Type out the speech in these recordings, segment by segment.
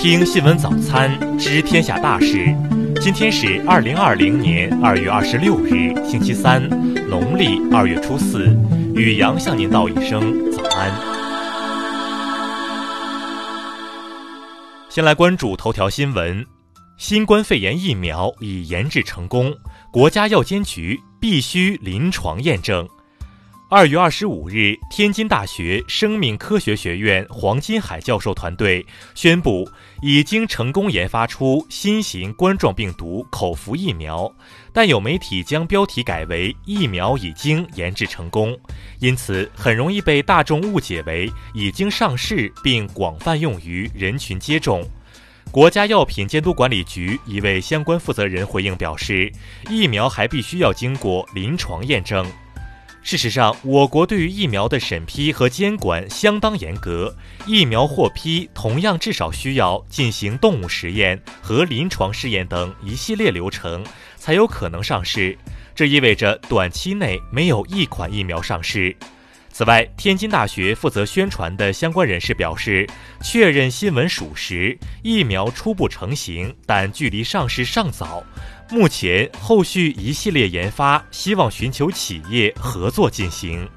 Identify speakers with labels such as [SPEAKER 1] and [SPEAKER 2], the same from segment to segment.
[SPEAKER 1] 听新闻早餐，知天下大事。今天是二零二零年二月二十六日，星期三，农历二月初四。雨阳向您道一声早安。先来关注头条新闻：新冠肺炎疫苗已研制成功，国家药监局必须临床验证。二月二十五日，天津大学生命科学学院黄金海教授团队宣布，已经成功研发出新型冠状病毒口服疫苗。但有媒体将标题改为“疫苗已经研制成功”，因此很容易被大众误解为已经上市并广泛用于人群接种。国家药品监督管理局一位相关负责人回应表示，疫苗还必须要经过临床验证。事实上，我国对于疫苗的审批和监管相当严格。疫苗获批同样至少需要进行动物实验和临床试验等一系列流程，才有可能上市。这意味着短期内没有一款疫苗上市。此外，天津大学负责宣传的相关人士表示，确认新闻属实，疫苗初步成型，但距离上市尚早。目前，后续一系列研发希望寻求企业合作进行。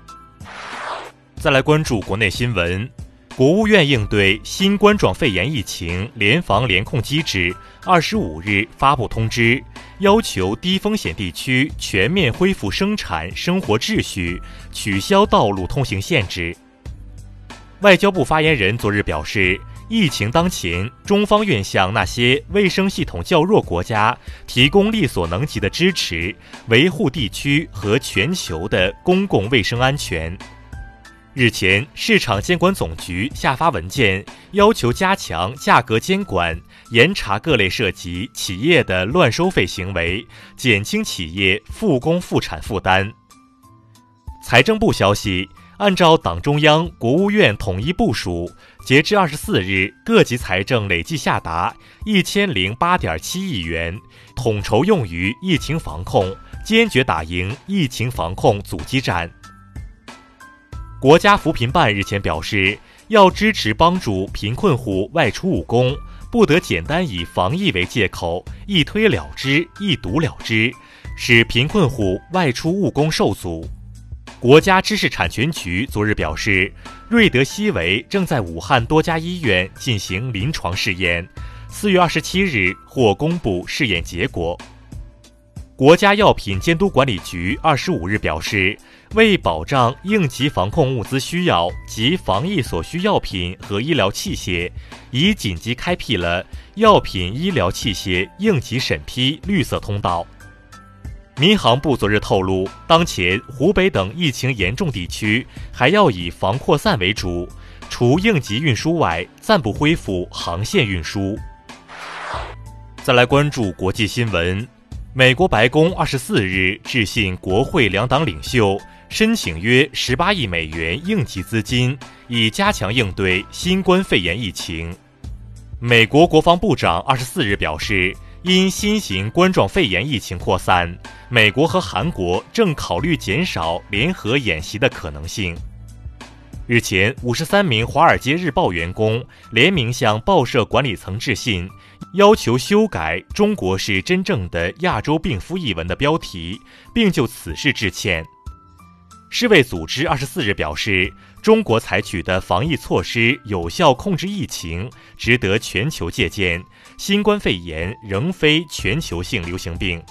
[SPEAKER 1] 再来关注国内新闻，国务院应对新冠状肺炎疫情联防联控机制二十五日发布通知，要求低风险地区全面恢复生产生活秩序，取消道路通行限制。外交部发言人昨日表示。疫情当前，中方愿向那些卫生系统较弱国家提供力所能及的支持，维护地区和全球的公共卫生安全。日前，市场监管总局下发文件，要求加强价格监管，严查各类涉及企业的乱收费行为，减轻企业复工复产负担。财政部消息。按照党中央、国务院统一部署，截至二十四日，各级财政累计下达一千零八点七亿元，统筹用于疫情防控，坚决打赢疫情防控阻击战。国家扶贫办日前表示，要支持帮助贫困户外出务工，不得简单以防疫为借口一推了之、一堵了之，使贫困户外出务工受阻。国家知识产权局昨日表示，瑞德西韦正在武汉多家医院进行临床试验，四月二十七日或公布试验结果。国家药品监督管理局二十五日表示，为保障应急防控物资需要及防疫所需药品和医疗器械，已紧急开辟了药品医疗器械应急审批绿色通道。民航部昨日透露，当前湖北等疫情严重地区还要以防扩散为主，除应急运输外，暂不恢复航线运输。再来关注国际新闻，美国白宫二十四日致信国会两党领袖，申请约十八亿美元应急资金，以加强应对新冠肺炎疫情。美国国防部长二十四日表示。因新型冠状肺炎疫情扩散，美国和韩国正考虑减少联合演习的可能性。日前，五十三名《华尔街日报》员工联名向报社管理层致信，要求修改“中国是真正的亚洲病夫”一文的标题，并就此事致歉。世卫组织二十四日表示，中国采取的防疫措施有效控制疫情，值得全球借鉴。新冠肺炎仍非全球性流行病。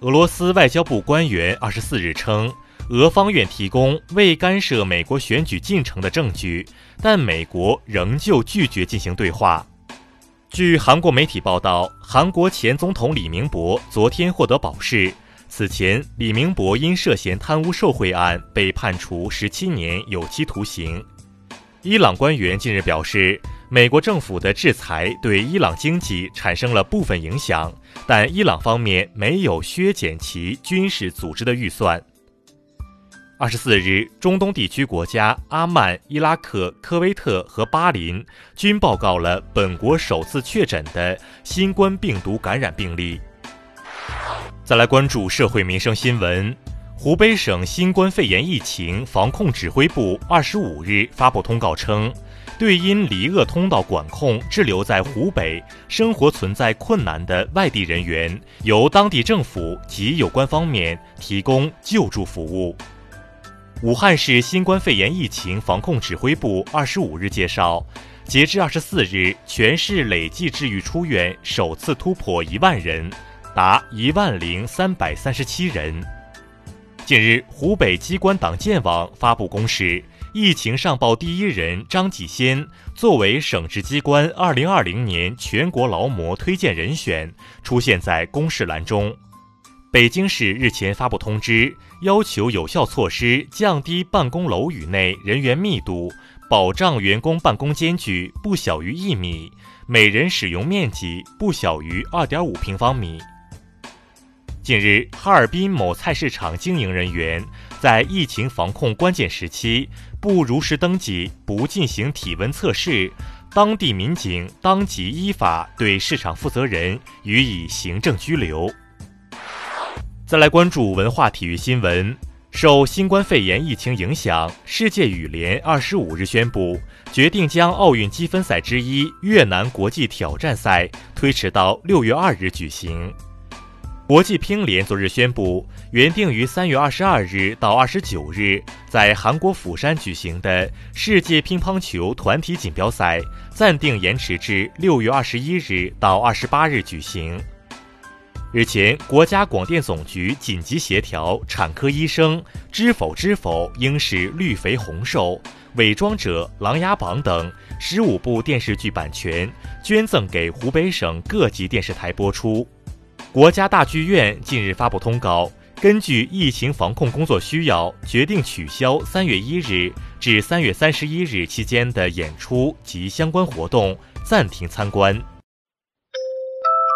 [SPEAKER 1] 俄罗斯外交部官员二十四日称，俄方愿提供未干涉美国选举进程的证据，但美国仍旧拒绝进行对话。据韩国媒体报道，韩国前总统李明博昨天获得保释。此前，李明博因涉嫌贪污受贿案被判处十七年有期徒刑。伊朗官员近日表示。美国政府的制裁对伊朗经济产生了部分影响，但伊朗方面没有削减其军事组织的预算。二十四日，中东地区国家阿曼、伊拉克、科威特和巴林均报告了本国首次确诊的新冠病毒感染病例。再来关注社会民生新闻，湖北省新冠肺炎疫情防控指挥部二十五日发布通告称，对因离鄂通道管控滞留在湖北、生活存在困难的外地人员，由当地政府及有关方面提供救助服务。武汉市新冠肺炎疫情防控指挥部二十五日介绍，截至二十四日，全市累计治愈出院首次突破一万人，达一万零三百三十七人。近日，湖北机关党建网发布公示，疫情上报第一人张继先作为省直机关2020年全国劳模推荐人选，出现在公示栏中。北京市日前发布通知，要求有效措施降低办公楼宇内人员密度，保障员工办公间距不小于一米，每人使用面积不小于2.5平方米。近日，哈尔滨某菜市场经营人员在疫情防控关键时期不如实登记、不进行体温测试，当地民警当即依法对市场负责人予以行政拘留。再来关注文化体育新闻，受新冠肺炎疫情影响，世界羽联二十五日宣布，决定将奥运积分赛之一越南国际挑战赛推迟到六月二日举行。国际乒联昨日宣布，原定于三月二十二日到二十九日在韩国釜山举行的世界乒乓球团体锦标赛暂定延迟至六月二十一日到二十八日举行。日前，国家广电总局紧急协调产科医生《知否知否》应是绿肥红瘦、伪装者、琅琊榜等十五部电视剧版权捐赠给湖北省各级电视台播出。国家大剧院近日发布通告，根据疫情防控工作需要，决定取消三月一日至三月三十一日期间的演出及相关活动，暂停参观。